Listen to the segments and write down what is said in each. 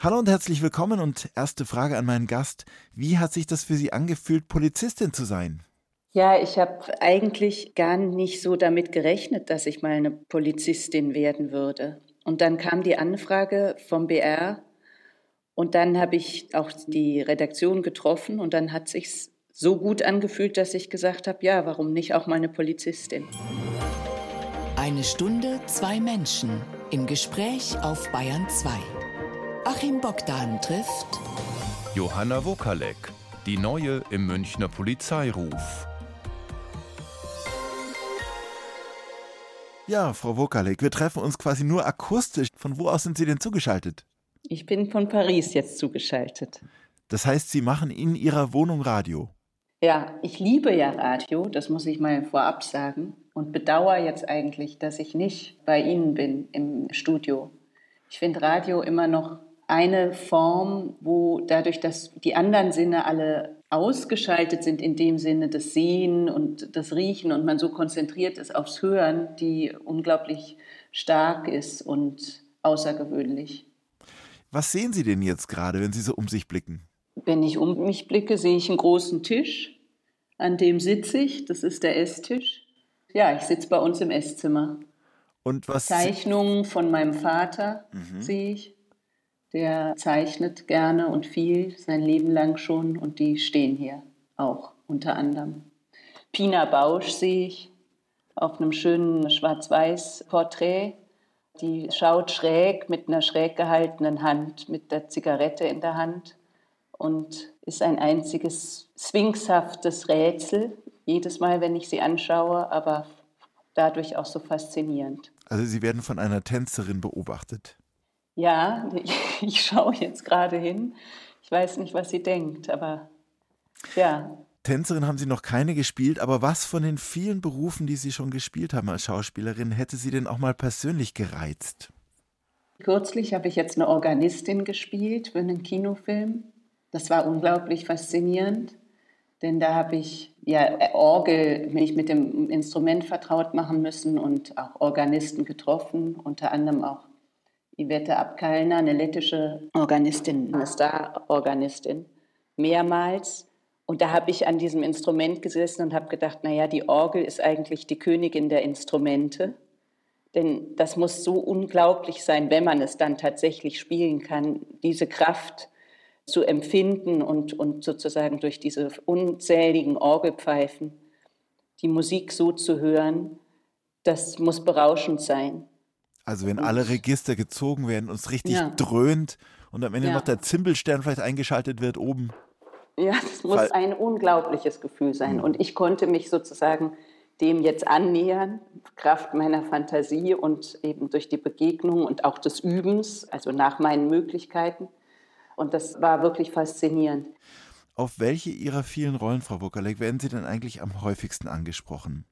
Hallo und herzlich willkommen und erste Frage an meinen Gast. Wie hat sich das für Sie angefühlt, Polizistin zu sein? Ja, ich habe eigentlich gar nicht so damit gerechnet, dass ich mal eine Polizistin werden würde. Und dann kam die Anfrage vom BR und dann habe ich auch die Redaktion getroffen und dann hat sich's so gut angefühlt, dass ich gesagt habe, ja, warum nicht auch mal eine Polizistin? Eine Stunde, zwei Menschen im Gespräch auf Bayern 2. Achim Bogdan trifft Johanna Wokalek, die neue im Münchner Polizeiruf. Ja, Frau Wokalek, wir treffen uns quasi nur akustisch. Von wo aus sind Sie denn zugeschaltet? Ich bin von Paris jetzt zugeschaltet. Das heißt, Sie machen in Ihrer Wohnung Radio. Ja, ich liebe ja Radio, das muss ich mal vorab sagen. Und bedauere jetzt eigentlich, dass ich nicht bei Ihnen bin im Studio. Ich finde Radio immer noch eine Form, wo dadurch, dass die anderen Sinne alle ausgeschaltet sind, in dem Sinne das Sehen und das Riechen und man so konzentriert ist aufs Hören, die unglaublich stark ist und außergewöhnlich. Was sehen Sie denn jetzt gerade, wenn Sie so um sich blicken? Wenn ich um mich blicke, sehe ich einen großen Tisch, an dem sitze ich, das ist der Esstisch. Ja, ich sitze bei uns im Esszimmer. Und was Zeichnungen von meinem Vater mhm. sehe ich der zeichnet gerne und viel, sein Leben lang schon und die stehen hier auch unter anderem. Pina Bausch sehe ich auf einem schönen Schwarz-Weiß-Porträt. Die schaut schräg mit einer schräg gehaltenen Hand, mit der Zigarette in der Hand und ist ein einziges sphinxhaftes Rätsel, jedes Mal, wenn ich sie anschaue, aber dadurch auch so faszinierend. Also Sie werden von einer Tänzerin beobachtet. Ja, ich, ich schaue jetzt gerade hin. Ich weiß nicht, was sie denkt, aber ja. Tänzerin haben Sie noch keine gespielt, aber was von den vielen Berufen, die Sie schon gespielt haben als Schauspielerin, hätte Sie denn auch mal persönlich gereizt? Kürzlich habe ich jetzt eine Organistin gespielt für einen Kinofilm. Das war unglaublich faszinierend, denn da habe ich ja Orgel, mich mit dem Instrument vertraut machen müssen und auch Organisten getroffen, unter anderem auch Ivette Abkalner, eine lettische Organistin, eine Star-Organistin, mehrmals. Und da habe ich an diesem Instrument gesessen und habe gedacht, naja, die Orgel ist eigentlich die Königin der Instrumente. Denn das muss so unglaublich sein, wenn man es dann tatsächlich spielen kann, diese Kraft zu empfinden und, und sozusagen durch diese unzähligen Orgelpfeifen die Musik so zu hören, das muss berauschend sein. Also wenn alle Register gezogen werden und es richtig ja. dröhnt und am Ende ja. noch der Zimbelstern vielleicht eingeschaltet wird oben. Ja, das muss Fall. ein unglaubliches Gefühl sein. Und ich konnte mich sozusagen dem jetzt annähern, Kraft meiner Fantasie und eben durch die Begegnung und auch des Übens, also nach meinen Möglichkeiten. Und das war wirklich faszinierend. Auf welche Ihrer vielen Rollen, Frau Buckerleck, werden Sie denn eigentlich am häufigsten angesprochen?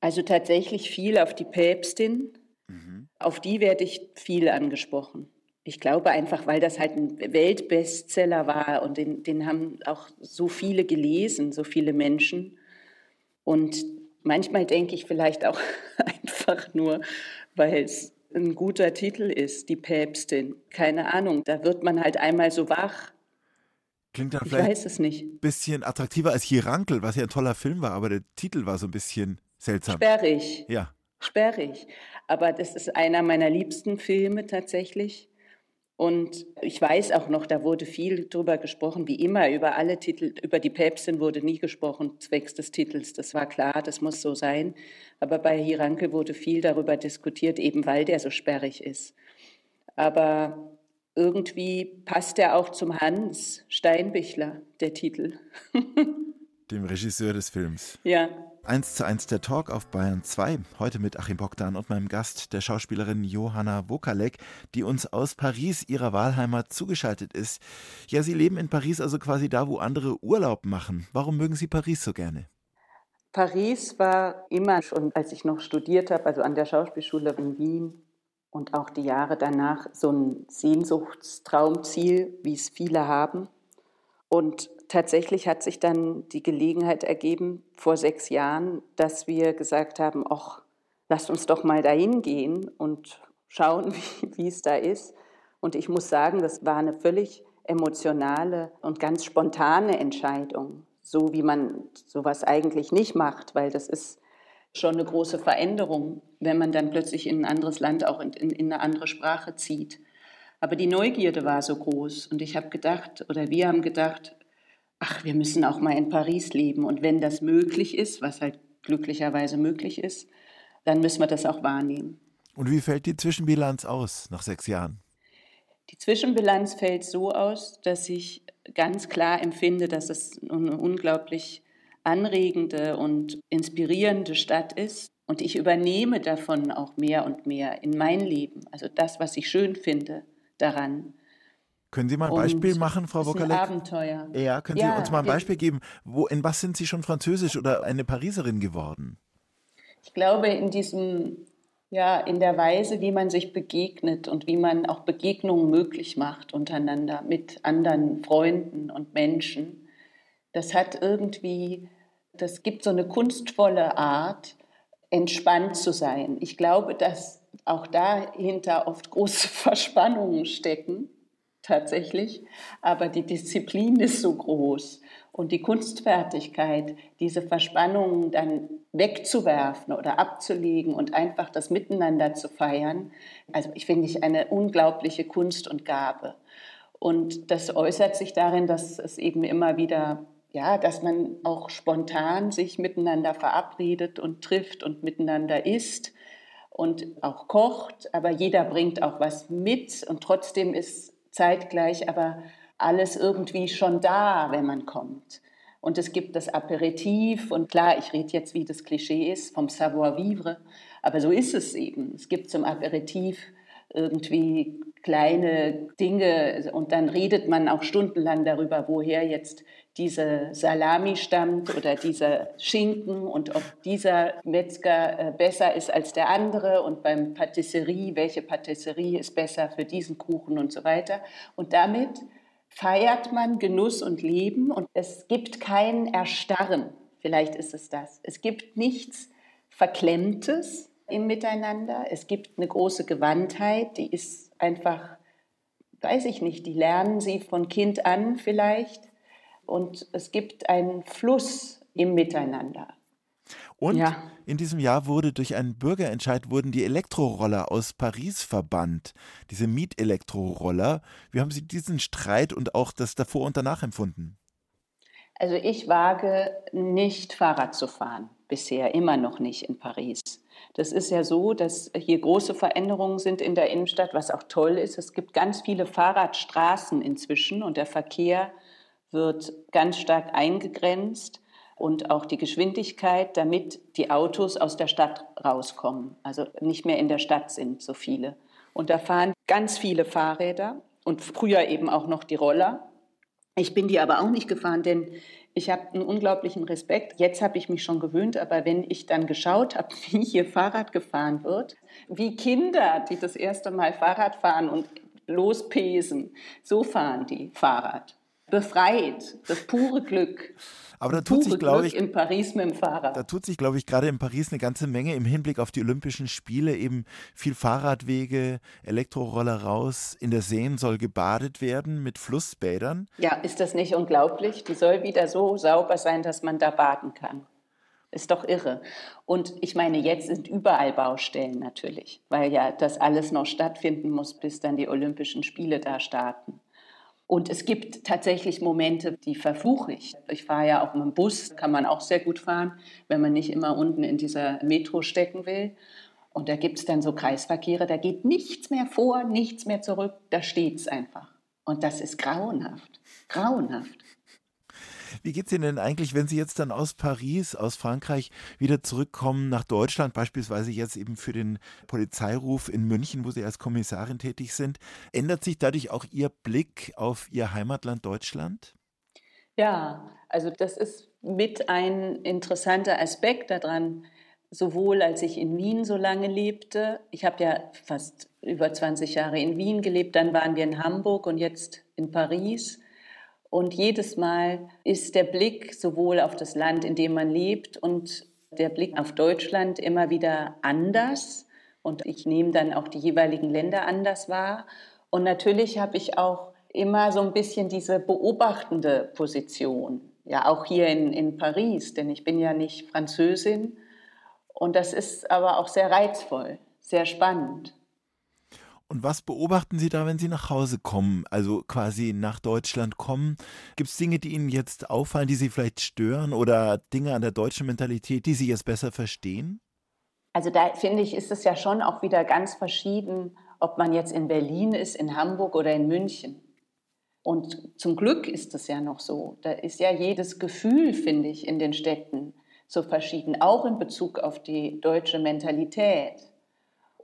Also tatsächlich viel auf die Päpstin, Mhm. Auf die werde ich viel angesprochen. Ich glaube einfach, weil das halt ein Weltbestseller war und den, den haben auch so viele gelesen, so viele Menschen. Und manchmal denke ich vielleicht auch einfach nur, weil es ein guter Titel ist, die Päpstin. Keine Ahnung, da wird man halt einmal so wach. Klingt dann vielleicht ein bisschen attraktiver als Hierankel, was ja ein toller Film war, aber der Titel war so ein bisschen seltsam. Sperrig. Ja. Sperrig. Aber das ist einer meiner liebsten Filme tatsächlich. Und ich weiß auch noch, da wurde viel drüber gesprochen, wie immer, über alle Titel, über die Päpstin wurde nie gesprochen, zwecks des Titels. Das war klar, das muss so sein. Aber bei Hiranke wurde viel darüber diskutiert, eben weil der so sperrig ist. Aber irgendwie passt er auch zum Hans Steinbichler, der Titel. Dem Regisseur des Films. Ja. 1 zu 1 der Talk auf Bayern 2. Heute mit Achim Bogdan und meinem Gast, der Schauspielerin Johanna Wokalek, die uns aus Paris, ihrer Wahlheimat, zugeschaltet ist. Ja, Sie leben in Paris, also quasi da, wo andere Urlaub machen. Warum mögen Sie Paris so gerne? Paris war immer schon, als ich noch studiert habe, also an der Schauspielschule in Wien und auch die Jahre danach, so ein Sehnsuchtstraumziel, wie es viele haben. Und tatsächlich hat sich dann die Gelegenheit ergeben, vor sechs Jahren, dass wir gesagt haben, ach, lasst uns doch mal dahin gehen und schauen, wie, es da ist. Und ich muss sagen, das war eine völlig emotionale und ganz spontane Entscheidung, so wie man sowas eigentlich nicht macht, weil das ist schon eine große Veränderung, wenn man dann plötzlich in ein anderes Land auch in, in, in eine andere Sprache zieht. Aber die Neugierde war so groß und ich habe gedacht, oder wir haben gedacht, ach, wir müssen auch mal in Paris leben und wenn das möglich ist, was halt glücklicherweise möglich ist, dann müssen wir das auch wahrnehmen. Und wie fällt die Zwischenbilanz aus nach sechs Jahren? Die Zwischenbilanz fällt so aus, dass ich ganz klar empfinde, dass es eine unglaublich anregende und inspirierende Stadt ist. Und ich übernehme davon auch mehr und mehr in mein Leben. Also das, was ich schön finde daran. Können Sie mal ein Beispiel machen, Frau Wokalek? Ein Abenteuer. Ja, können Sie ja, uns mal ein Beispiel geben? Wo, in was sind Sie schon Französisch oder eine Pariserin geworden? Ich glaube, in diesem ja, in der Weise, wie man sich begegnet und wie man auch Begegnungen möglich macht untereinander mit anderen Freunden und Menschen. Das hat irgendwie, das gibt so eine kunstvolle Art, entspannt zu sein. Ich glaube, dass auch dahinter oft große Verspannungen stecken, tatsächlich, aber die Disziplin ist so groß und die Kunstfertigkeit, diese Verspannungen dann wegzuwerfen oder abzulegen und einfach das Miteinander zu feiern, also ich finde ich eine unglaubliche Kunst und Gabe. Und das äußert sich darin, dass es eben immer wieder, ja, dass man auch spontan sich miteinander verabredet und trifft und miteinander isst und auch kocht, aber jeder bringt auch was mit und trotzdem ist zeitgleich aber alles irgendwie schon da, wenn man kommt. Und es gibt das Aperitif und klar, ich rede jetzt, wie das Klischee ist, vom Savoir-vivre, aber so ist es eben. Es gibt zum Aperitif irgendwie kleine Dinge und dann redet man auch stundenlang darüber, woher jetzt diese Salami stammt oder dieser Schinken und ob dieser Metzger äh, besser ist als der andere und beim Patisserie, welche Patisserie ist besser für diesen Kuchen und so weiter. Und damit feiert man Genuss und Leben und es gibt kein Erstarren. Vielleicht ist es das. Es gibt nichts Verklemmtes im Miteinander. Es gibt eine große Gewandtheit, die ist einfach, weiß ich nicht, die lernen sie von Kind an vielleicht. Und es gibt einen Fluss im Miteinander. Und ja. in diesem Jahr wurde durch einen Bürgerentscheid wurden die Elektroroller aus Paris verbannt. Diese Mietelektroroller. Wie haben Sie diesen Streit und auch das davor und danach empfunden? Also ich wage nicht Fahrrad zu fahren bisher, immer noch nicht in Paris. Das ist ja so, dass hier große Veränderungen sind in der Innenstadt, was auch toll ist. Es gibt ganz viele Fahrradstraßen inzwischen und der Verkehr wird ganz stark eingegrenzt und auch die Geschwindigkeit, damit die Autos aus der Stadt rauskommen, also nicht mehr in der Stadt sind so viele. Und da fahren ganz viele Fahrräder und früher eben auch noch die Roller. Ich bin die aber auch nicht gefahren, denn ich habe einen unglaublichen Respekt. Jetzt habe ich mich schon gewöhnt, aber wenn ich dann geschaut habe, wie hier Fahrrad gefahren wird, wie Kinder, die das erste Mal Fahrrad fahren und lospesen, so fahren die Fahrrad. Befreit, das pure Glück. Aber da tut sich, glaube ich, in Paris mit dem Fahrrad. Da tut sich, glaube ich, gerade in Paris eine ganze Menge im Hinblick auf die Olympischen Spiele. Eben viel Fahrradwege, Elektroroller raus. In der Seen soll gebadet werden mit Flussbädern. Ja, ist das nicht unglaublich? Die soll wieder so sauber sein, dass man da baden kann. Ist doch irre. Und ich meine, jetzt sind überall Baustellen natürlich, weil ja das alles noch stattfinden muss, bis dann die Olympischen Spiele da starten. Und es gibt tatsächlich Momente, die verfluche ich. Ich fahre ja auch mit dem Bus, kann man auch sehr gut fahren, wenn man nicht immer unten in dieser Metro stecken will. Und da gibt es dann so Kreisverkehre, da geht nichts mehr vor, nichts mehr zurück, da steht es einfach. Und das ist grauenhaft, grauenhaft. Wie geht es Ihnen denn eigentlich, wenn Sie jetzt dann aus Paris, aus Frankreich wieder zurückkommen nach Deutschland, beispielsweise jetzt eben für den Polizeiruf in München, wo Sie als Kommissarin tätig sind? Ändert sich dadurch auch Ihr Blick auf Ihr Heimatland Deutschland? Ja, also das ist mit ein interessanter Aspekt daran, sowohl als ich in Wien so lange lebte, ich habe ja fast über 20 Jahre in Wien gelebt, dann waren wir in Hamburg und jetzt in Paris. Und jedes Mal ist der Blick sowohl auf das Land, in dem man lebt, und der Blick auf Deutschland immer wieder anders. Und ich nehme dann auch die jeweiligen Länder anders wahr. Und natürlich habe ich auch immer so ein bisschen diese beobachtende Position. Ja, auch hier in, in Paris, denn ich bin ja nicht Französin. Und das ist aber auch sehr reizvoll, sehr spannend. Und was beobachten Sie da, wenn Sie nach Hause kommen, also quasi nach Deutschland kommen? Gibt es Dinge, die Ihnen jetzt auffallen, die Sie vielleicht stören oder Dinge an der deutschen Mentalität, die Sie jetzt besser verstehen? Also da finde ich, ist es ja schon auch wieder ganz verschieden, ob man jetzt in Berlin ist, in Hamburg oder in München. Und zum Glück ist es ja noch so. Da ist ja jedes Gefühl, finde ich, in den Städten so verschieden, auch in Bezug auf die deutsche Mentalität.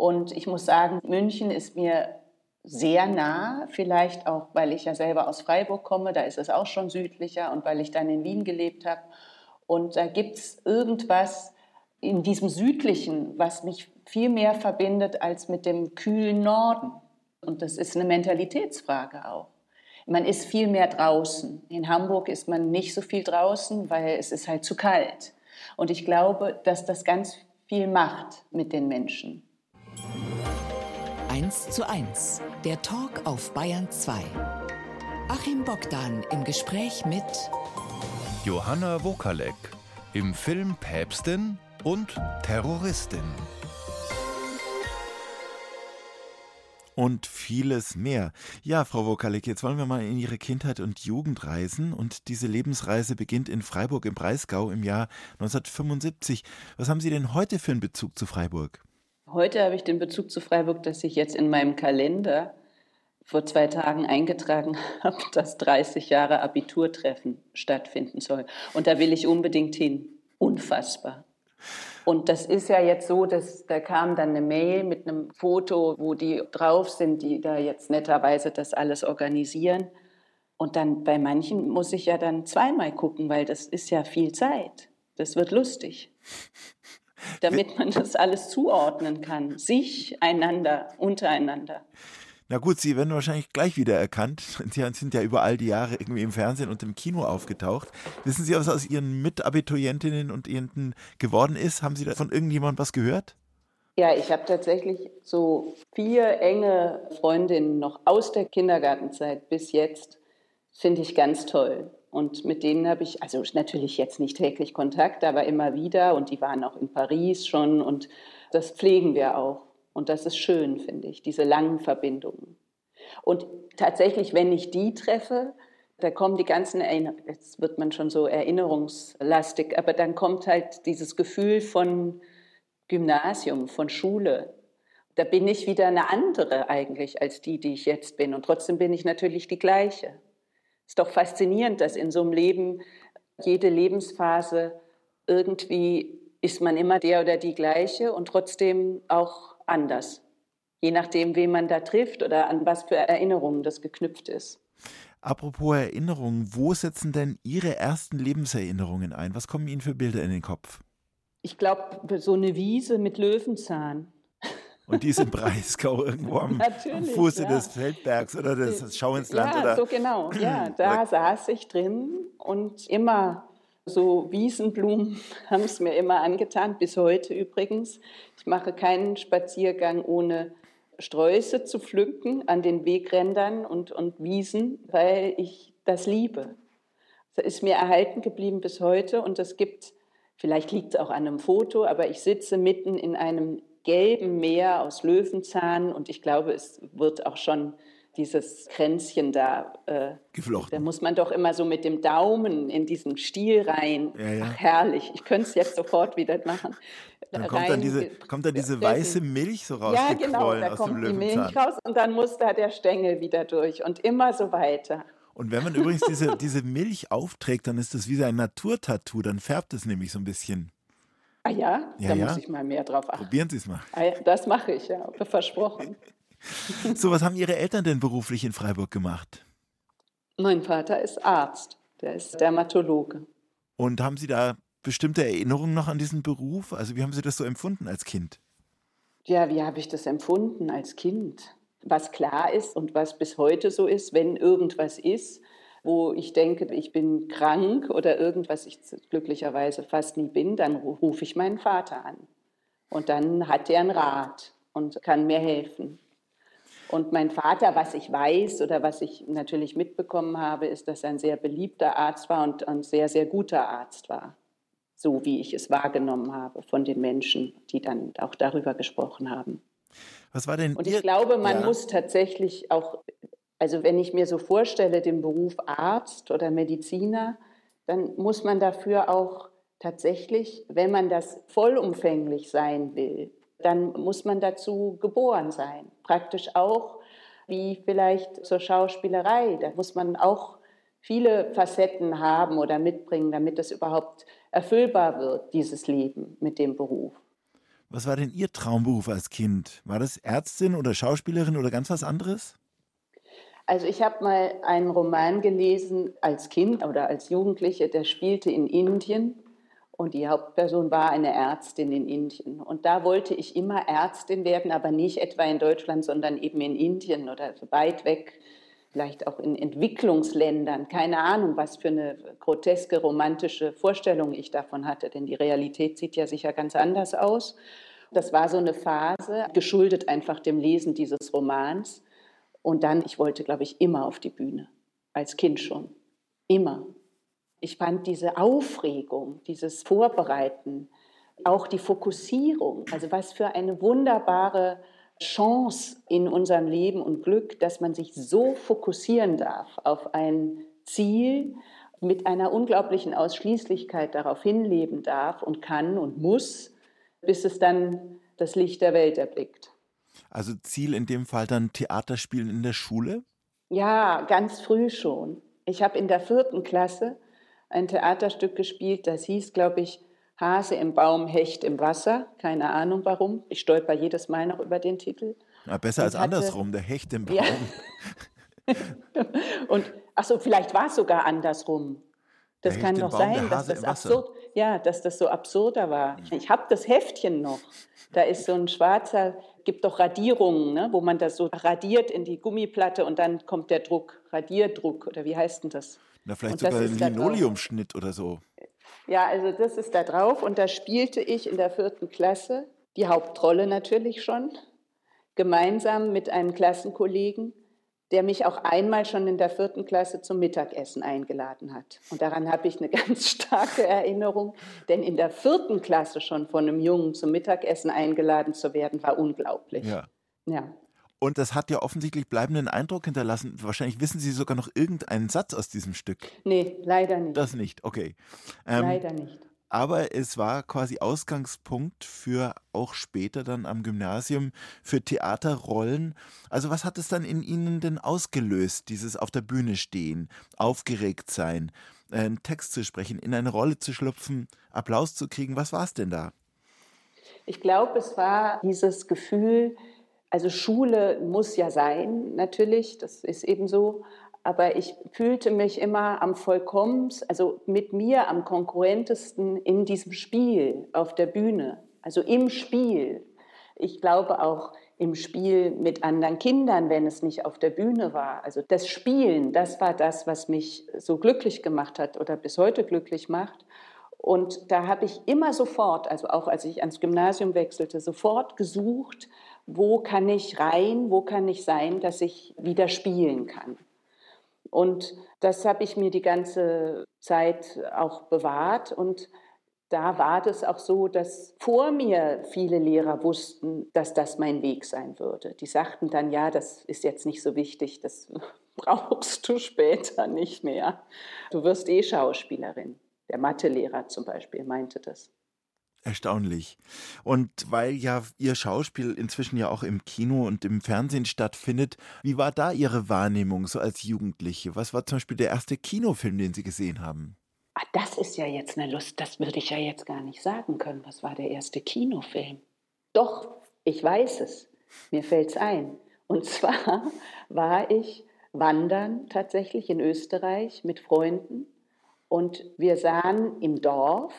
Und ich muss sagen, München ist mir sehr nah, vielleicht auch, weil ich ja selber aus Freiburg komme, da ist es auch schon südlicher und weil ich dann in Wien gelebt habe. Und da gibt es irgendwas in diesem südlichen, was mich viel mehr verbindet als mit dem kühlen Norden. Und das ist eine Mentalitätsfrage auch. Man ist viel mehr draußen. In Hamburg ist man nicht so viel draußen, weil es ist halt zu kalt. Und ich glaube, dass das ganz viel macht mit den Menschen. 1 zu 1, der Talk auf Bayern 2. Achim Bogdan im Gespräch mit Johanna Wokalek im Film Päpstin und Terroristin. und vieles mehr. Ja, Frau Wokalek, jetzt wollen wir mal in Ihre Kindheit und Jugend reisen. Und diese Lebensreise beginnt in Freiburg im Breisgau im Jahr 1975. Was haben Sie denn heute für einen Bezug zu Freiburg? Heute habe ich den Bezug zu Freiburg, dass ich jetzt in meinem Kalender vor zwei Tagen eingetragen habe, dass 30 Jahre Abiturtreffen stattfinden soll. Und da will ich unbedingt hin. Unfassbar. Und das ist ja jetzt so, dass da kam dann eine Mail mit einem Foto, wo die drauf sind, die da jetzt netterweise das alles organisieren. Und dann bei manchen muss ich ja dann zweimal gucken, weil das ist ja viel Zeit. Das wird lustig damit man das alles zuordnen kann, sich, einander, untereinander. Na gut, Sie werden wahrscheinlich gleich wieder erkannt. Sie sind ja über all die Jahre irgendwie im Fernsehen und im Kino aufgetaucht. Wissen Sie, was aus Ihren Mitabiturientinnen und Ihnen geworden ist? Haben Sie da von irgendjemandem was gehört? Ja, ich habe tatsächlich so vier enge Freundinnen noch aus der Kindergartenzeit bis jetzt. Finde ich ganz toll. Und mit denen habe ich, also natürlich jetzt nicht täglich Kontakt, aber immer wieder. Und die waren auch in Paris schon. Und das pflegen wir auch. Und das ist schön, finde ich, diese langen Verbindungen. Und tatsächlich, wenn ich die treffe, da kommen die ganzen Erinnerungen, jetzt wird man schon so erinnerungslastig, aber dann kommt halt dieses Gefühl von Gymnasium, von Schule. Da bin ich wieder eine andere eigentlich als die, die ich jetzt bin. Und trotzdem bin ich natürlich die gleiche ist doch faszinierend, dass in so einem Leben jede Lebensphase irgendwie ist man immer der oder die gleiche und trotzdem auch anders. Je nachdem, wen man da trifft oder an was für Erinnerungen das geknüpft ist. Apropos Erinnerungen, wo setzen denn Ihre ersten Lebenserinnerungen ein? Was kommen Ihnen für Bilder in den Kopf? Ich glaube, so eine Wiese mit Löwenzahn. Und die ist im Breisgau irgendwo am, am Fuße ja. des Feldbergs oder des Schau ins Land. Ja, oder? so genau. Ja, da saß ich drin und immer so Wiesenblumen haben es mir immer angetan, bis heute übrigens. Ich mache keinen Spaziergang ohne Sträuße zu pflücken an den Wegrändern und, und Wiesen, weil ich das liebe. Das ist mir erhalten geblieben bis heute und es gibt, vielleicht liegt es auch an einem Foto, aber ich sitze mitten in einem gelben Meer aus Löwenzahn und ich glaube, es wird auch schon dieses Kränzchen da äh, geflochten. Da muss man doch immer so mit dem Daumen in diesen Stiel rein. Ja, ja. Ach, herrlich. Ich könnte es jetzt sofort wieder machen. Dann kommt dann diese, kommt dann diese weiße Milch so raus. Ja, genau. Da kommt die Milch raus und dann muss da der Stängel wieder durch und immer so weiter. Und wenn man übrigens diese, diese Milch aufträgt, dann ist das wie ein Naturtattoo. Dann färbt es nämlich so ein bisschen. Ah ja, ja da ja. muss ich mal mehr drauf achten. Probieren Sie es mal. Ah, ja, das mache ich, ja, versprochen. So, was haben Ihre Eltern denn beruflich in Freiburg gemacht? Mein Vater ist Arzt, der ist Dermatologe. Und haben Sie da bestimmte Erinnerungen noch an diesen Beruf? Also wie haben Sie das so empfunden als Kind? Ja, wie habe ich das empfunden als Kind? Was klar ist und was bis heute so ist, wenn irgendwas ist, wo ich denke, ich bin krank oder irgendwas, ich glücklicherweise fast nie bin, dann rufe ich meinen Vater an. Und dann hat er einen Rat und kann mir helfen. Und mein Vater, was ich weiß oder was ich natürlich mitbekommen habe, ist, dass er ein sehr beliebter Arzt war und ein sehr, sehr guter Arzt war. So wie ich es wahrgenommen habe von den Menschen, die dann auch darüber gesprochen haben. Was war denn? Und ich glaube, man ja. muss tatsächlich auch, also wenn ich mir so vorstelle, den Beruf Arzt oder Mediziner, dann muss man dafür auch tatsächlich, wenn man das vollumfänglich sein will, dann muss man dazu geboren sein. Praktisch auch wie vielleicht zur Schauspielerei. Da muss man auch viele Facetten haben oder mitbringen, damit es überhaupt erfüllbar wird, dieses Leben mit dem Beruf. Was war denn Ihr Traumberuf als Kind? War das Ärztin oder Schauspielerin oder ganz was anderes? Also ich habe mal einen Roman gelesen als Kind oder als Jugendliche, der spielte in Indien und die Hauptperson war eine Ärztin in Indien. Und da wollte ich immer Ärztin werden, aber nicht etwa in Deutschland, sondern eben in Indien oder weit weg, vielleicht auch in Entwicklungsländern. Keine Ahnung, was für eine groteske romantische Vorstellung ich davon hatte, denn die Realität sieht ja sicher ganz anders aus. Das war so eine Phase, geschuldet einfach dem Lesen dieses Romans. Und dann, ich wollte, glaube ich, immer auf die Bühne, als Kind schon. Immer. Ich fand diese Aufregung, dieses Vorbereiten, auch die Fokussierung, also was für eine wunderbare Chance in unserem Leben und Glück, dass man sich so fokussieren darf auf ein Ziel, mit einer unglaublichen Ausschließlichkeit darauf hinleben darf und kann und muss, bis es dann das Licht der Welt erblickt. Also Ziel in dem Fall dann Theaterspielen in der Schule? Ja, ganz früh schon. Ich habe in der vierten Klasse ein Theaterstück gespielt, das hieß, glaube ich, Hase im Baum, Hecht im Wasser. Keine Ahnung warum. Ich stolper jedes Mal noch über den Titel. Ja, besser als hatte, andersrum, der Hecht im Baum. Ja. und ach so, vielleicht war es sogar andersrum. Das der kann doch sein, dass das absurd, ja, dass das so absurder war. Ich habe das Heftchen noch. Da ist so ein schwarzer, gibt doch Radierungen, ne, wo man das so radiert in die Gummiplatte und dann kommt der Druck, Radierdruck oder wie heißt denn das? Na, vielleicht sogar ein Linoleumschnitt oder so. Ja, also das ist da drauf und da spielte ich in der vierten Klasse die Hauptrolle natürlich schon, gemeinsam mit einem Klassenkollegen, der mich auch einmal schon in der vierten Klasse zum Mittagessen eingeladen hat. Und daran habe ich eine ganz starke Erinnerung, denn in der vierten Klasse schon von einem Jungen zum Mittagessen eingeladen zu werden, war unglaublich. Ja. Ja. Und das hat ja offensichtlich bleibenden Eindruck hinterlassen. Wahrscheinlich wissen Sie sogar noch irgendeinen Satz aus diesem Stück. Nee, leider nicht. Das nicht, okay. Ähm, leider nicht. Aber es war quasi Ausgangspunkt für auch später dann am Gymnasium für Theaterrollen. Also was hat es dann in Ihnen denn ausgelöst, dieses auf der Bühne stehen, aufgeregt sein, einen Text zu sprechen, in eine Rolle zu schlüpfen, Applaus zu kriegen? Was war es denn da? Ich glaube, es war dieses Gefühl, also Schule muss ja sein, natürlich, das ist eben so. Aber ich fühlte mich immer am vollkommensten, also mit mir am konkurrentesten in diesem Spiel auf der Bühne, also im Spiel. Ich glaube auch im Spiel mit anderen Kindern, wenn es nicht auf der Bühne war. Also das Spielen, das war das, was mich so glücklich gemacht hat oder bis heute glücklich macht. Und da habe ich immer sofort, also auch als ich ans Gymnasium wechselte, sofort gesucht, wo kann ich rein, wo kann ich sein, dass ich wieder spielen kann. Und das habe ich mir die ganze Zeit auch bewahrt und da war das auch so, dass vor mir viele Lehrer wussten, dass das mein Weg sein würde. Die sagten dann, ja, das ist jetzt nicht so wichtig, das brauchst du später nicht mehr. Du wirst eh Schauspielerin. Der Mathelehrer zum Beispiel meinte das. Erstaunlich. Und weil ja Ihr Schauspiel inzwischen ja auch im Kino und im Fernsehen stattfindet, wie war da Ihre Wahrnehmung so als Jugendliche? Was war zum Beispiel der erste Kinofilm, den Sie gesehen haben? Ach, das ist ja jetzt eine Lust, das würde ich ja jetzt gar nicht sagen können. Was war der erste Kinofilm? Doch, ich weiß es. Mir fällt es ein. Und zwar war ich wandern tatsächlich in Österreich mit Freunden und wir sahen im Dorf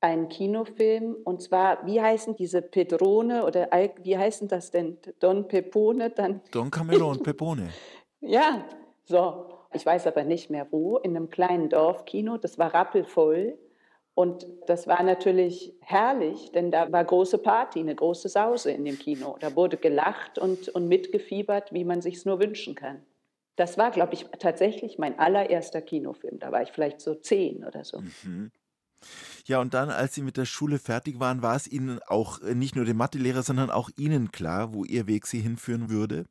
einen Kinofilm und zwar, wie heißen diese Pedrone oder wie heißen das denn? Don Pepone? Dann Don Camillo und Pepone. ja, so. Ich weiß aber nicht mehr wo, in einem kleinen Dorfkino, das war rappelvoll. Und das war natürlich herrlich, denn da war große Party, eine große Sause in dem Kino. Da wurde gelacht und, und mitgefiebert, wie man sich es nur wünschen kann. Das war, glaube ich, tatsächlich mein allererster Kinofilm. Da war ich vielleicht so zehn oder so. Mhm. Ja, und dann, als Sie mit der Schule fertig waren, war es Ihnen auch äh, nicht nur dem Mathelehrer, sondern auch Ihnen klar, wo Ihr Weg Sie hinführen würde?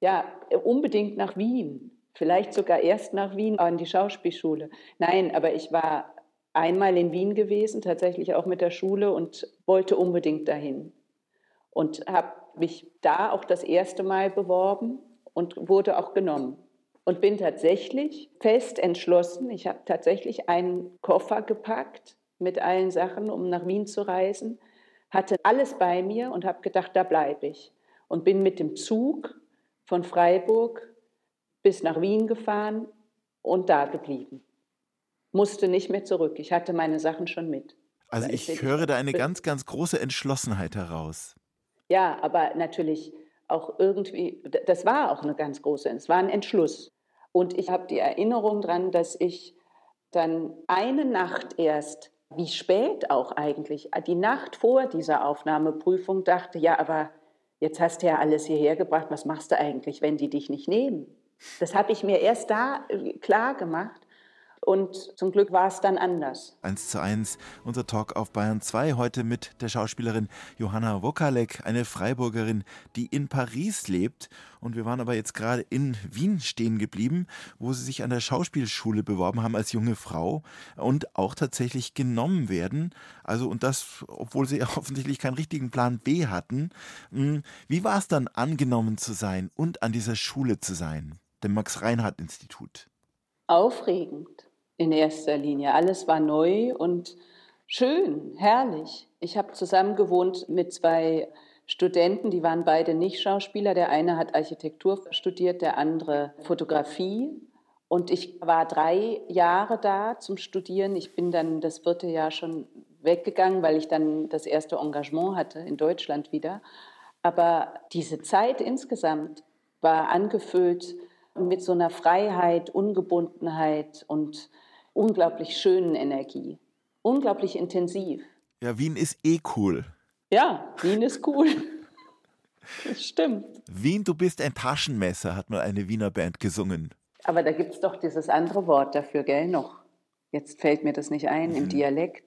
Ja, unbedingt nach Wien. Vielleicht sogar erst nach Wien an die Schauspielschule. Nein, aber ich war einmal in Wien gewesen, tatsächlich auch mit der Schule und wollte unbedingt dahin. Und habe mich da auch das erste Mal beworben und wurde auch genommen. Und bin tatsächlich fest entschlossen. Ich habe tatsächlich einen Koffer gepackt mit allen Sachen, um nach Wien zu reisen. Hatte alles bei mir und habe gedacht, da bleibe ich. Und bin mit dem Zug von Freiburg bis nach Wien gefahren und da geblieben. Musste nicht mehr zurück. Ich hatte meine Sachen schon mit. Also ich, ich höre da eine ganz, ganz große Entschlossenheit heraus. Ja, aber natürlich auch irgendwie, das war auch eine ganz große, es war ein Entschluss. Und ich habe die Erinnerung daran, dass ich dann eine Nacht erst, wie spät auch eigentlich, die Nacht vor dieser Aufnahmeprüfung dachte, ja, aber jetzt hast du ja alles hierher gebracht, was machst du eigentlich, wenn die dich nicht nehmen? Das habe ich mir erst da äh, klar gemacht. Und zum Glück war es dann anders. Eins zu eins, unser Talk auf Bayern 2 heute mit der Schauspielerin Johanna Wokalek, eine Freiburgerin, die in Paris lebt. Und wir waren aber jetzt gerade in Wien stehen geblieben, wo sie sich an der Schauspielschule beworben haben als junge Frau und auch tatsächlich genommen werden. Also, und das, obwohl sie offensichtlich keinen richtigen Plan B hatten. Hm, wie war es dann, angenommen zu sein und an dieser Schule zu sein? dem Max-Reinhardt-Institut? Aufregend in erster Linie. Alles war neu und schön, herrlich. Ich habe zusammen gewohnt mit zwei Studenten, die waren beide nicht Schauspieler. Der eine hat Architektur studiert, der andere Fotografie. Und ich war drei Jahre da zum Studieren. Ich bin dann das vierte Jahr schon weggegangen, weil ich dann das erste Engagement hatte in Deutschland wieder. Aber diese Zeit insgesamt war angefüllt mit so einer Freiheit, Ungebundenheit und unglaublich schönen Energie. Unglaublich intensiv. Ja, Wien ist eh cool. Ja, Wien ist cool. Das stimmt. Wien, du bist ein Taschenmesser, hat mal eine Wiener Band gesungen. Aber da gibt es doch dieses andere Wort dafür, gell, noch. Jetzt fällt mir das nicht ein, mhm. im Dialekt.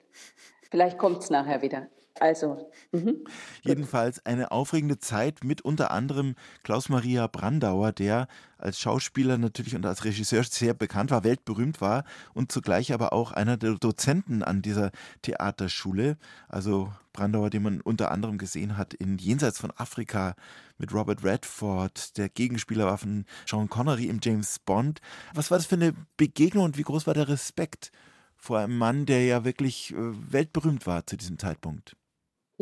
Vielleicht kommt es nachher wieder. Also. Mhm. Jedenfalls eine aufregende Zeit mit unter anderem Klaus-Maria Brandauer, der als Schauspieler natürlich und als Regisseur sehr bekannt war, weltberühmt war und zugleich aber auch einer der Dozenten an dieser Theaterschule. Also Brandauer, den man unter anderem gesehen hat in Jenseits von Afrika mit Robert Redford. Der Gegenspieler war von Sean Connery im James Bond. Was war das für eine Begegnung und wie groß war der Respekt vor einem Mann, der ja wirklich äh, weltberühmt war zu diesem Zeitpunkt?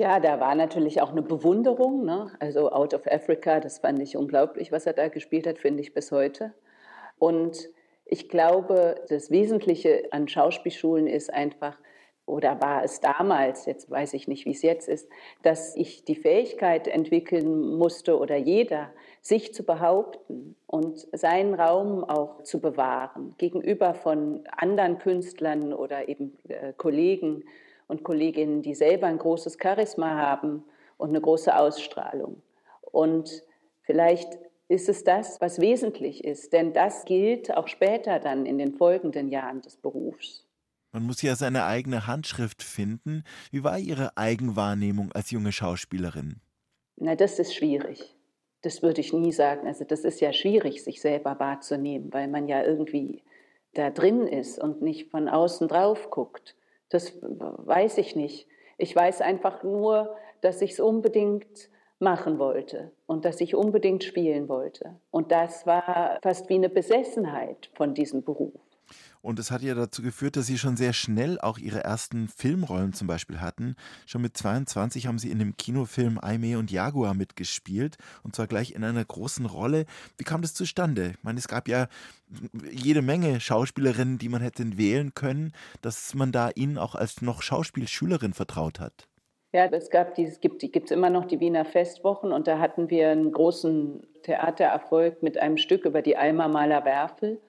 Ja, da war natürlich auch eine Bewunderung. Ne? Also Out of Africa, das fand ich unglaublich, was er da gespielt hat, finde ich bis heute. Und ich glaube, das Wesentliche an Schauspielschulen ist einfach, oder war es damals, jetzt weiß ich nicht, wie es jetzt ist, dass ich die Fähigkeit entwickeln musste oder jeder, sich zu behaupten und seinen Raum auch zu bewahren gegenüber von anderen Künstlern oder eben äh, Kollegen und Kolleginnen, die selber ein großes Charisma haben und eine große Ausstrahlung. Und vielleicht ist es das, was wesentlich ist, denn das gilt auch später dann in den folgenden Jahren des Berufs. Man muss ja seine eigene Handschrift finden. Wie war Ihre Eigenwahrnehmung als junge Schauspielerin? Na, das ist schwierig. Das würde ich nie sagen. Also das ist ja schwierig, sich selber wahrzunehmen, weil man ja irgendwie da drin ist und nicht von außen drauf guckt. Das weiß ich nicht. Ich weiß einfach nur, dass ich es unbedingt machen wollte und dass ich unbedingt spielen wollte. Und das war fast wie eine Besessenheit von diesem Beruf. Und es hat ja dazu geführt, dass Sie schon sehr schnell auch Ihre ersten Filmrollen zum Beispiel hatten. Schon mit 22 haben Sie in dem Kinofilm Aime und Jaguar mitgespielt und zwar gleich in einer großen Rolle. Wie kam das zustande? Ich meine, es gab ja jede Menge Schauspielerinnen, die man hätte wählen können, dass man da Ihnen auch als noch Schauspielschülerin vertraut hat. Ja, es gab die, es gibt es immer noch die Wiener Festwochen und da hatten wir einen großen Theatererfolg mit einem Stück über die Alma Maler Werfel.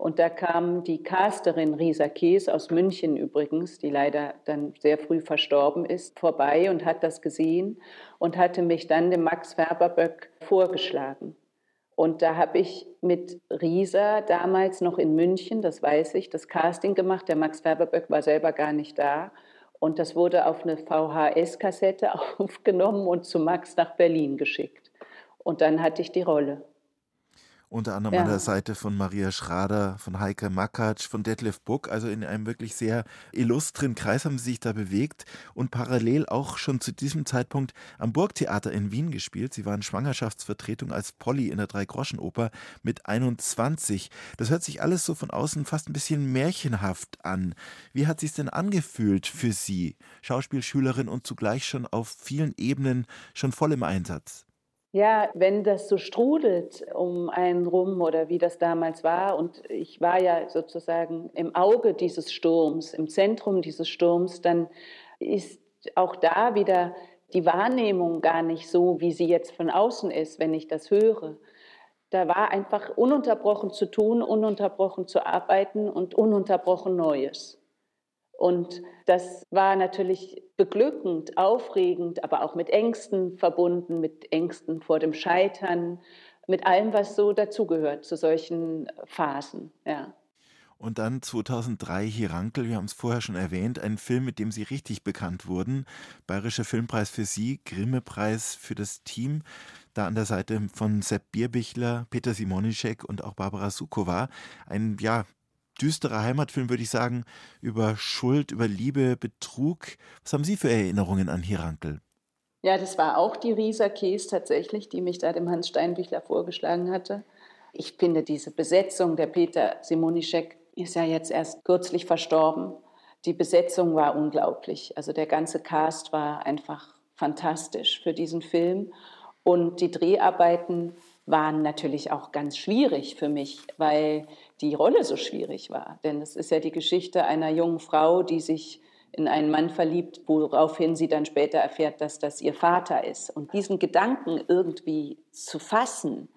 Und da kam die Casterin Risa Kees aus München übrigens, die leider dann sehr früh verstorben ist, vorbei und hat das gesehen und hatte mich dann dem Max Färberböck vorgeschlagen. Und da habe ich mit Risa damals noch in München, das weiß ich, das Casting gemacht. Der Max Färberböck war selber gar nicht da. Und das wurde auf eine VHS-Kassette aufgenommen und zu Max nach Berlin geschickt. Und dann hatte ich die Rolle unter anderem ja. an der Seite von Maria Schrader, von Heike Makatsch, von Detlef Buck. Also in einem wirklich sehr illustren Kreis haben sie sich da bewegt und parallel auch schon zu diesem Zeitpunkt am Burgtheater in Wien gespielt. Sie waren Schwangerschaftsvertretung als Polly in der Dreigroschenoper mit 21. Das hört sich alles so von außen fast ein bisschen märchenhaft an. Wie hat sich denn angefühlt für Sie, Schauspielschülerin und zugleich schon auf vielen Ebenen schon voll im Einsatz? Ja, wenn das so strudelt um einen rum oder wie das damals war, und ich war ja sozusagen im Auge dieses Sturms, im Zentrum dieses Sturms, dann ist auch da wieder die Wahrnehmung gar nicht so, wie sie jetzt von außen ist, wenn ich das höre. Da war einfach ununterbrochen zu tun, ununterbrochen zu arbeiten und ununterbrochen Neues. Und das war natürlich beglückend, aufregend, aber auch mit Ängsten verbunden, mit Ängsten vor dem Scheitern, mit allem, was so dazugehört zu solchen Phasen. Ja. Und dann 2003 Hirankel, wir haben es vorher schon erwähnt, ein Film, mit dem Sie richtig bekannt wurden. Bayerischer Filmpreis für Sie, Grimme-Preis für das Team. Da an der Seite von Sepp Bierbichler, Peter Simonischek und auch Barbara Sukowa. Ein ja, düsterer Heimatfilm, würde ich sagen, über Schuld, über Liebe, Betrug. Was haben Sie für Erinnerungen an Hirankel? Ja, das war auch die Risa Kees tatsächlich, die mich da dem Hans Steinbichler vorgeschlagen hatte. Ich finde diese Besetzung, der Peter Simonischek ist ja jetzt erst kürzlich verstorben. Die Besetzung war unglaublich. Also der ganze Cast war einfach fantastisch für diesen Film. Und die Dreharbeiten waren natürlich auch ganz schwierig für mich, weil die Rolle so schwierig war. Denn es ist ja die Geschichte einer jungen Frau, die sich in einen Mann verliebt, woraufhin sie dann später erfährt, dass das ihr Vater ist. Und diesen Gedanken irgendwie zu fassen,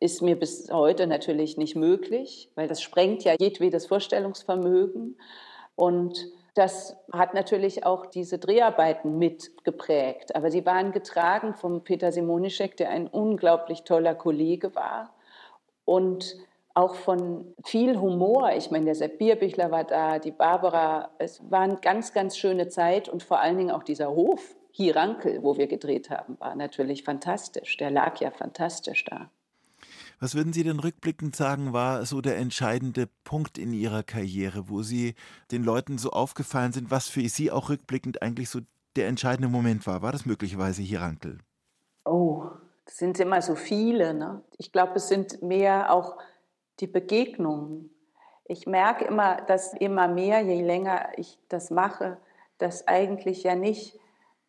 ist mir bis heute natürlich nicht möglich, weil das sprengt ja jedwedes Vorstellungsvermögen. Und das hat natürlich auch diese Dreharbeiten mitgeprägt. Aber sie waren getragen vom Peter Simonischek, der ein unglaublich toller Kollege war. Und auch von viel Humor. Ich meine, der Sepp Bierbichler war da, die Barbara. Es war eine ganz, ganz schöne Zeit und vor allen Dingen auch dieser Hof, Hirankel, wo wir gedreht haben, war natürlich fantastisch. Der lag ja fantastisch da. Was würden Sie denn rückblickend sagen, war so der entscheidende Punkt in Ihrer Karriere, wo Sie den Leuten so aufgefallen sind, was für Sie auch rückblickend eigentlich so der entscheidende Moment war? War das möglicherweise Hirankel? Oh, das sind immer so viele. Ne? Ich glaube, es sind mehr auch die Begegnungen. Ich merke immer, dass immer mehr, je länger ich das mache, dass eigentlich ja nicht,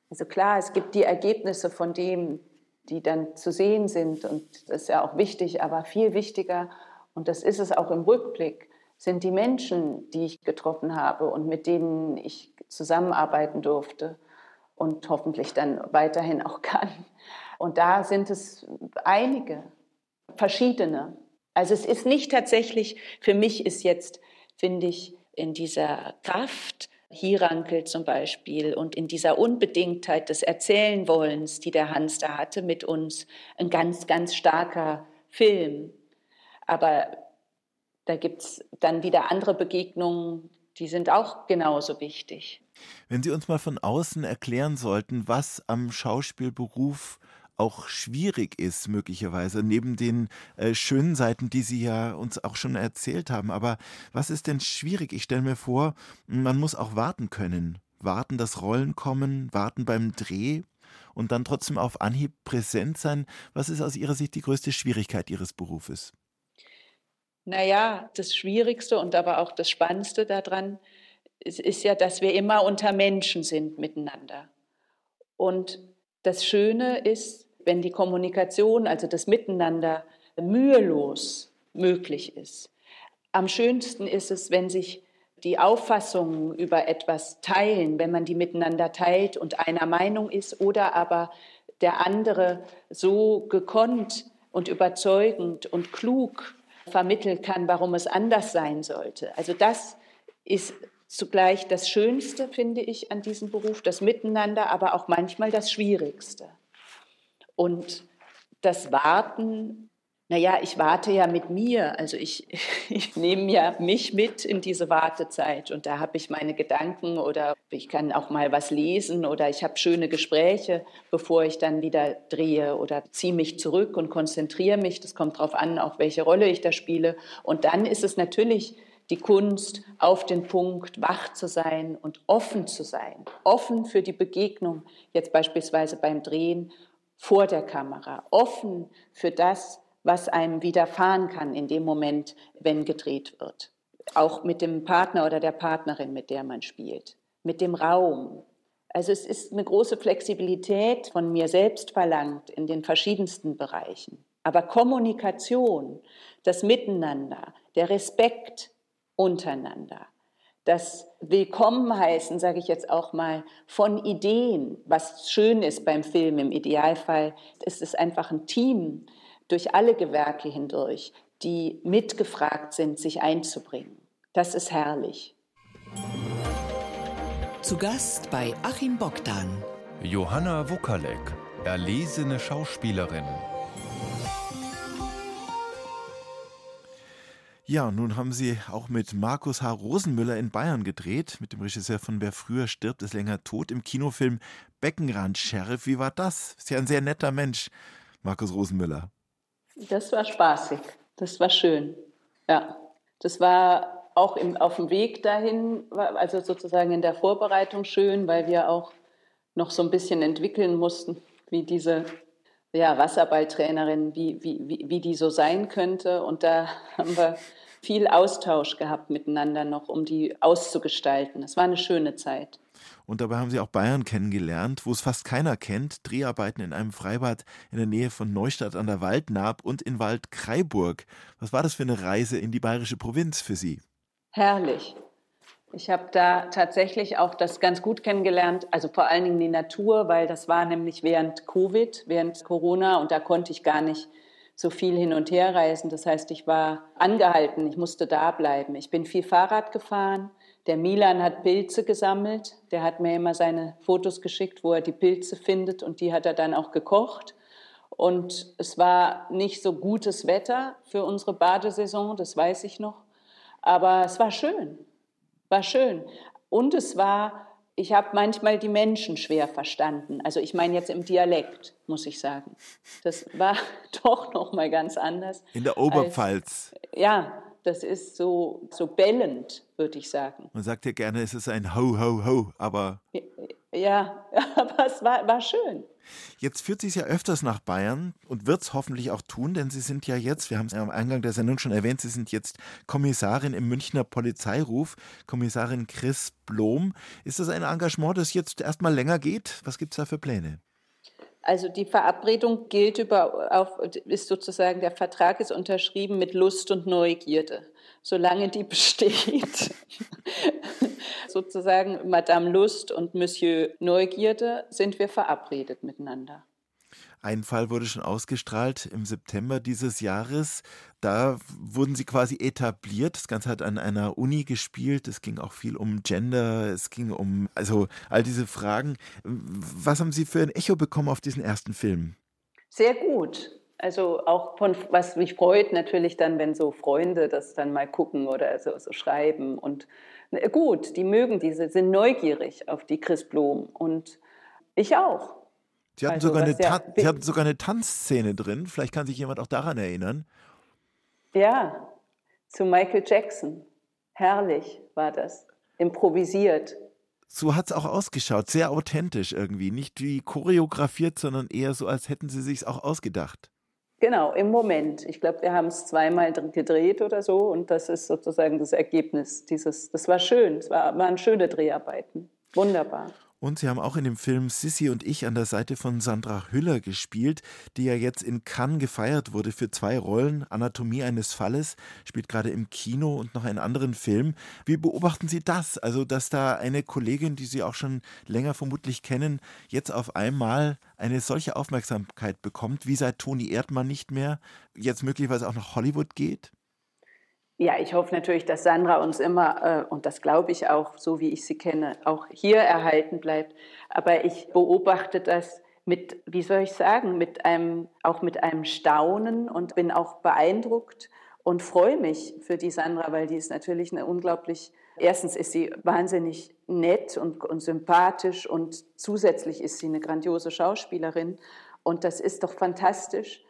also klar, es gibt die Ergebnisse von dem, die dann zu sehen sind. Und das ist ja auch wichtig, aber viel wichtiger, und das ist es auch im Rückblick, sind die Menschen, die ich getroffen habe und mit denen ich zusammenarbeiten durfte und hoffentlich dann weiterhin auch kann. Und da sind es einige, verschiedene. Also es ist nicht tatsächlich, für mich ist jetzt, finde ich, in dieser Kraft Hirankel zum Beispiel und in dieser Unbedingtheit des Erzählenwollens, die der Hans da hatte mit uns, ein ganz, ganz starker Film. Aber da gibt es dann wieder andere Begegnungen, die sind auch genauso wichtig. Wenn Sie uns mal von außen erklären sollten, was am Schauspielberuf auch schwierig ist, möglicherweise, neben den äh, schönen Seiten, die Sie ja uns auch schon erzählt haben. Aber was ist denn schwierig? Ich stelle mir vor, man muss auch warten können. Warten, dass Rollen kommen, warten beim Dreh und dann trotzdem auf Anhieb präsent sein. Was ist aus Ihrer Sicht die größte Schwierigkeit Ihres Berufes? Naja, das Schwierigste und aber auch das Spannendste daran ist, ist ja, dass wir immer unter Menschen sind miteinander. Und das Schöne ist, wenn die Kommunikation, also das Miteinander, mühelos möglich ist. Am schönsten ist es, wenn sich die Auffassungen über etwas teilen, wenn man die miteinander teilt und einer Meinung ist oder aber der andere so gekonnt und überzeugend und klug vermitteln kann, warum es anders sein sollte. Also das ist zugleich das Schönste, finde ich, an diesem Beruf, das Miteinander, aber auch manchmal das Schwierigste. Und das Warten naja, ich warte ja mit mir, also ich, ich nehme ja mich mit in diese Wartezeit und da habe ich meine Gedanken oder ich kann auch mal was lesen oder ich habe schöne Gespräche, bevor ich dann wieder drehe oder ziehe mich zurück und konzentriere mich. Das kommt darauf an, auf welche Rolle ich da spiele. Und dann ist es natürlich die Kunst, auf den Punkt wach zu sein und offen zu sein, offen für die Begegnung, jetzt beispielsweise beim Drehen vor der Kamera, offen für das, was einem widerfahren kann in dem Moment, wenn gedreht wird. Auch mit dem Partner oder der Partnerin, mit der man spielt. Mit dem Raum. Also es ist eine große Flexibilität von mir selbst verlangt in den verschiedensten Bereichen. Aber Kommunikation, das Miteinander, der Respekt untereinander, das Willkommen heißen, sage ich jetzt auch mal, von Ideen, was schön ist beim Film im Idealfall, ist es einfach ein Team, durch alle Gewerke hindurch, die mitgefragt sind, sich einzubringen. Das ist herrlich. Zu Gast bei Achim Bogdan. Johanna Wukalek, erlesene Schauspielerin. Ja, nun haben Sie auch mit Markus H. Rosenmüller in Bayern gedreht, mit dem Regisseur von Wer früher stirbt, ist länger tot, im Kinofilm Beckenrand Sheriff. Wie war das? Ist ja ein sehr netter Mensch, Markus Rosenmüller. Das war spaßig. Das war schön. Ja, das war auch im, auf dem Weg dahin, also sozusagen in der Vorbereitung schön, weil wir auch noch so ein bisschen entwickeln mussten, wie diese ja, Wasserballtrainerin, wie, wie, wie, wie die so sein könnte. Und da haben wir viel Austausch gehabt miteinander noch, um die auszugestalten. Es war eine schöne Zeit. Und dabei haben sie auch Bayern kennengelernt, wo es fast keiner kennt. Dreharbeiten in einem Freibad in der Nähe von Neustadt an der Waldnaab und in Waldkraiburg. Was war das für eine Reise in die bayerische Provinz für Sie? Herrlich. Ich habe da tatsächlich auch das ganz gut kennengelernt, also vor allen Dingen die Natur, weil das war nämlich während Covid, während Corona und da konnte ich gar nicht so viel hin und her reisen. Das heißt, ich war angehalten, ich musste da bleiben. Ich bin viel Fahrrad gefahren, der Milan hat Pilze gesammelt. Der hat mir immer seine Fotos geschickt, wo er die Pilze findet und die hat er dann auch gekocht. Und es war nicht so gutes Wetter für unsere Badesaison, das weiß ich noch. Aber es war schön, war schön. Und es war, ich habe manchmal die Menschen schwer verstanden. Also ich meine jetzt im Dialekt, muss ich sagen. Das war doch noch mal ganz anders. In der Oberpfalz. Als, ja, das ist so, so bellend, würde ich sagen. Man sagt ja gerne, es ist ein Ho, Ho, Ho, aber. Ja, aber es war, war schön. Jetzt führt sie es ja öfters nach Bayern und wird es hoffentlich auch tun, denn Sie sind ja jetzt, wir haben es ja am Eingang der Sendung schon erwähnt, Sie sind jetzt Kommissarin im Münchner Polizeiruf, Kommissarin Chris Blom. Ist das ein Engagement, das jetzt erstmal länger geht? Was gibt es da für Pläne? Also die Verabredung gilt über, auf, ist sozusagen, der Vertrag ist unterschrieben mit Lust und Neugierde. Solange die besteht, sozusagen Madame Lust und Monsieur Neugierde, sind wir verabredet miteinander. Ein Fall wurde schon ausgestrahlt im September dieses Jahres. Da wurden sie quasi etabliert. Das Ganze hat an einer Uni gespielt. Es ging auch viel um Gender. Es ging um, also all diese Fragen. Was haben Sie für ein Echo bekommen auf diesen ersten Film? Sehr gut. Also auch von, was mich freut, natürlich dann, wenn so Freunde das dann mal gucken oder so, so schreiben. Und gut, die mögen diese, sind neugierig auf die Chris Blom. Und ich auch. Sie hatten, also, sogar eine ja, Sie hatten sogar eine Tanzszene drin. Vielleicht kann sich jemand auch daran erinnern. Ja, zu Michael Jackson. Herrlich war das. Improvisiert. So hat es auch ausgeschaut. Sehr authentisch irgendwie. Nicht wie choreografiert, sondern eher so, als hätten Sie sich auch ausgedacht. Genau, im Moment. Ich glaube, wir haben es zweimal gedreht oder so und das ist sozusagen das Ergebnis dieses. Das war schön. Es war, waren schöne Dreharbeiten. Wunderbar. Und Sie haben auch in dem Film Sissy und ich an der Seite von Sandra Hüller gespielt, die ja jetzt in Cannes gefeiert wurde für zwei Rollen. Anatomie eines Falles spielt gerade im Kino und noch einen anderen Film. Wie beobachten Sie das? Also, dass da eine Kollegin, die Sie auch schon länger vermutlich kennen, jetzt auf einmal eine solche Aufmerksamkeit bekommt, wie seit Toni Erdmann nicht mehr, jetzt möglicherweise auch nach Hollywood geht? Ja, ich hoffe natürlich, dass Sandra uns immer, äh, und das glaube ich auch, so wie ich sie kenne, auch hier erhalten bleibt. Aber ich beobachte das mit, wie soll ich sagen, mit einem, auch mit einem Staunen und bin auch beeindruckt und freue mich für die Sandra, weil die ist natürlich eine unglaublich, erstens ist sie wahnsinnig nett und, und sympathisch und zusätzlich ist sie eine grandiose Schauspielerin und das ist doch fantastisch.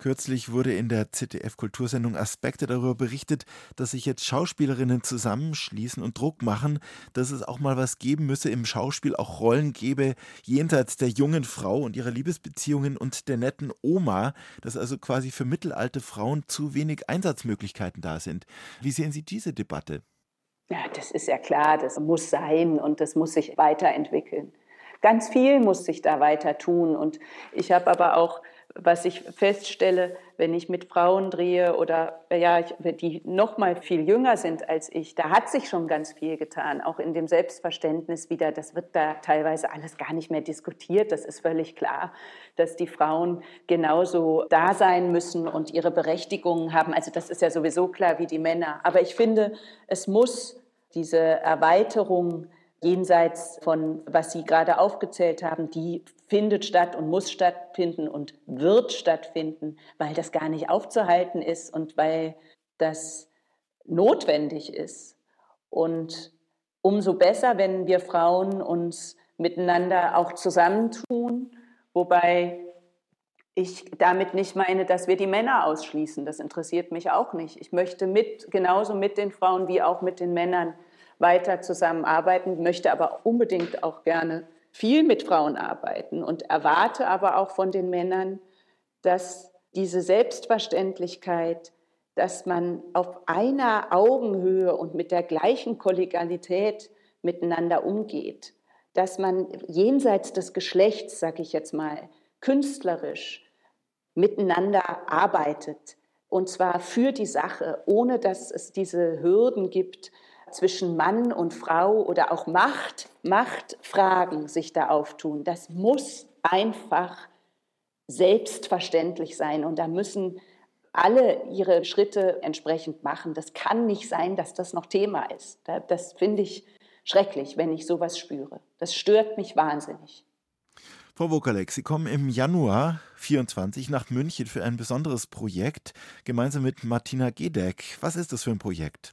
Kürzlich wurde in der ZDF-Kultursendung Aspekte darüber berichtet, dass sich jetzt Schauspielerinnen zusammenschließen und Druck machen, dass es auch mal was geben müsse im Schauspiel, auch Rollen gebe, jenseits der jungen Frau und ihrer Liebesbeziehungen und der netten Oma, dass also quasi für mittelalte Frauen zu wenig Einsatzmöglichkeiten da sind. Wie sehen Sie diese Debatte? Ja, das ist ja klar, das muss sein und das muss sich weiterentwickeln. Ganz viel muss sich da weiter tun. Und ich habe aber auch was ich feststelle, wenn ich mit Frauen drehe oder ja, die noch mal viel jünger sind als ich, da hat sich schon ganz viel getan, auch in dem Selbstverständnis wieder. Das wird da teilweise alles gar nicht mehr diskutiert. Das ist völlig klar, dass die Frauen genauso da sein müssen und ihre Berechtigungen haben. Also das ist ja sowieso klar wie die Männer. Aber ich finde, es muss diese Erweiterung jenseits von, was Sie gerade aufgezählt haben, die findet statt und muss stattfinden und wird stattfinden, weil das gar nicht aufzuhalten ist und weil das notwendig ist. Und umso besser, wenn wir Frauen uns miteinander auch zusammentun, wobei ich damit nicht meine, dass wir die Männer ausschließen. Das interessiert mich auch nicht. Ich möchte mit, genauso mit den Frauen wie auch mit den Männern weiter zusammenarbeiten, möchte aber unbedingt auch gerne viel mit Frauen arbeiten und erwarte aber auch von den Männern, dass diese Selbstverständlichkeit, dass man auf einer Augenhöhe und mit der gleichen Kollegialität miteinander umgeht, dass man jenseits des Geschlechts, sag ich jetzt mal, künstlerisch miteinander arbeitet. Und zwar für die Sache, ohne dass es diese Hürden gibt, zwischen Mann und Frau oder auch Macht, Machtfragen sich da auftun. Das muss einfach selbstverständlich sein und da müssen alle ihre Schritte entsprechend machen. Das kann nicht sein, dass das noch Thema ist. Das finde ich schrecklich, wenn ich sowas spüre. Das stört mich wahnsinnig. Frau Wokalek, Sie kommen im Januar 24 nach München für ein besonderes Projekt gemeinsam mit Martina Gedeck. Was ist das für ein Projekt?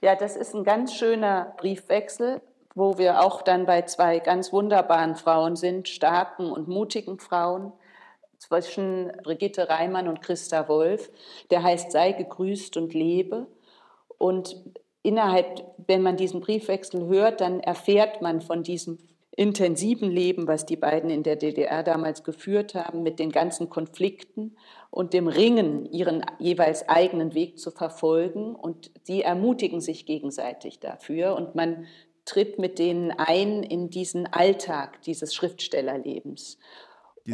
Ja, das ist ein ganz schöner Briefwechsel, wo wir auch dann bei zwei ganz wunderbaren Frauen sind, starken und mutigen Frauen zwischen Brigitte Reimann und Christa Wolf. Der heißt Sei gegrüßt und lebe. Und innerhalb, wenn man diesen Briefwechsel hört, dann erfährt man von diesem intensiven Leben, was die beiden in der DDR damals geführt haben, mit den ganzen Konflikten und dem Ringen, ihren jeweils eigenen Weg zu verfolgen. Und die ermutigen sich gegenseitig dafür und man tritt mit denen ein in diesen Alltag dieses Schriftstellerlebens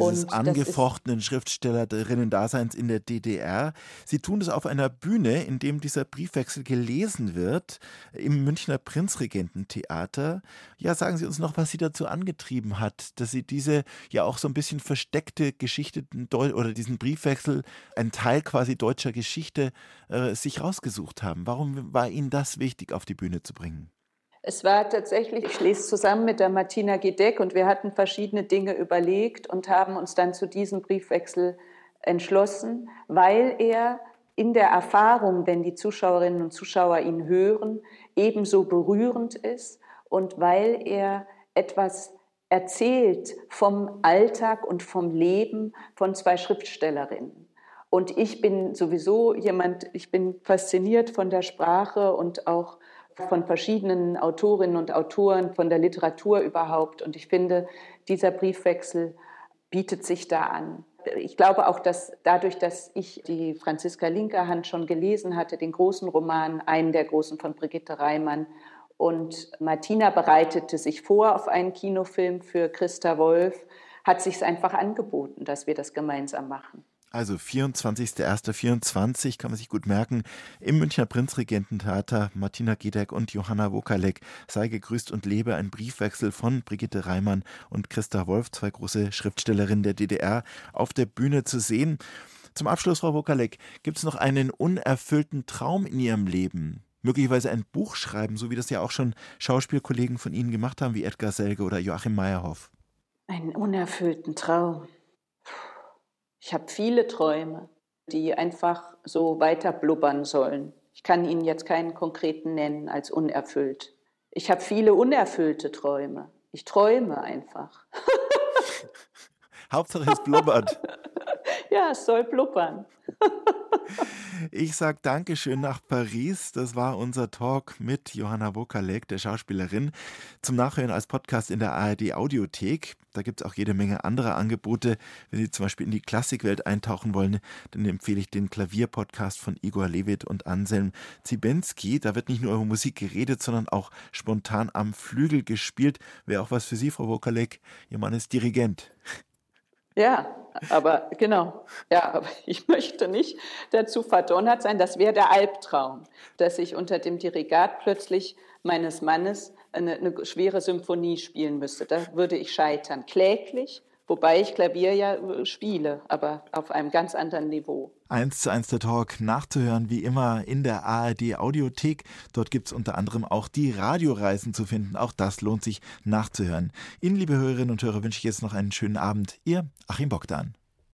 dieses angefochtenen Schriftstellerinnen-Daseins in der DDR. Sie tun das auf einer Bühne, in dem dieser Briefwechsel gelesen wird, im Münchner Prinzregententheater. Ja, sagen Sie uns noch, was Sie dazu angetrieben hat, dass Sie diese ja auch so ein bisschen versteckte Geschichte oder diesen Briefwechsel, ein Teil quasi deutscher Geschichte, äh, sich rausgesucht haben. Warum war Ihnen das wichtig, auf die Bühne zu bringen? Es war tatsächlich, ich lese zusammen mit der Martina Gedeck und wir hatten verschiedene Dinge überlegt und haben uns dann zu diesem Briefwechsel entschlossen, weil er in der Erfahrung, wenn die Zuschauerinnen und Zuschauer ihn hören, ebenso berührend ist und weil er etwas erzählt vom Alltag und vom Leben von zwei Schriftstellerinnen. Und ich bin sowieso jemand, ich bin fasziniert von der Sprache und auch von verschiedenen Autorinnen und Autoren, von der Literatur überhaupt. Und ich finde, dieser Briefwechsel bietet sich da an. Ich glaube auch, dass dadurch, dass ich die Franziska Linkerhand schon gelesen hatte, den großen Roman, einen der großen von Brigitte Reimann, und Martina bereitete sich vor auf einen Kinofilm für Christa Wolf, hat sich es einfach angeboten, dass wir das gemeinsam machen. Also 24.01.24 kann man sich gut merken. Im Münchner Prinzregententheater Martina Gedeck und Johanna Wokalek. Sei gegrüßt und lebe ein Briefwechsel von Brigitte Reimann und Christa Wolf, zwei große Schriftstellerinnen der DDR, auf der Bühne zu sehen. Zum Abschluss, Frau Wokalek, gibt es noch einen unerfüllten Traum in Ihrem Leben? Möglicherweise ein Buch schreiben, so wie das ja auch schon Schauspielkollegen von Ihnen gemacht haben, wie Edgar Selge oder Joachim Meyerhoff. Einen unerfüllten Traum. Ich habe viele Träume, die einfach so weiter blubbern sollen. Ich kann Ihnen jetzt keinen konkreten nennen als unerfüllt. Ich habe viele unerfüllte Träume. Ich träume einfach. Hauptsache es blubbert. ja, es soll blubbern. Ich sage Dankeschön nach Paris. Das war unser Talk mit Johanna Wokalek, der Schauspielerin, zum Nachhören als Podcast in der ARD Audiothek. Da gibt es auch jede Menge andere Angebote. Wenn Sie zum Beispiel in die Klassikwelt eintauchen wollen, dann empfehle ich den Klavierpodcast von Igor Levit und Anselm Zibensky. Da wird nicht nur über Musik geredet, sondern auch spontan am Flügel gespielt. Wäre auch was für Sie, Frau Wokalek. Ihr Mann ist Dirigent. Ja, aber genau. Ja, aber ich möchte nicht dazu verdonnert sein. Das wäre der Albtraum, dass ich unter dem Dirigat plötzlich meines Mannes eine, eine schwere Symphonie spielen müsste. Da würde ich scheitern. Kläglich, Wobei ich Klavier ja äh, spiele, aber auf einem ganz anderen Niveau. Eins zu eins der Talk nachzuhören, wie immer in der ARD Audiothek. Dort gibt es unter anderem auch die Radioreisen zu finden. Auch das lohnt sich nachzuhören. Ihnen, liebe Hörerinnen und Hörer, wünsche ich jetzt noch einen schönen Abend. Ihr Achim Bogdan.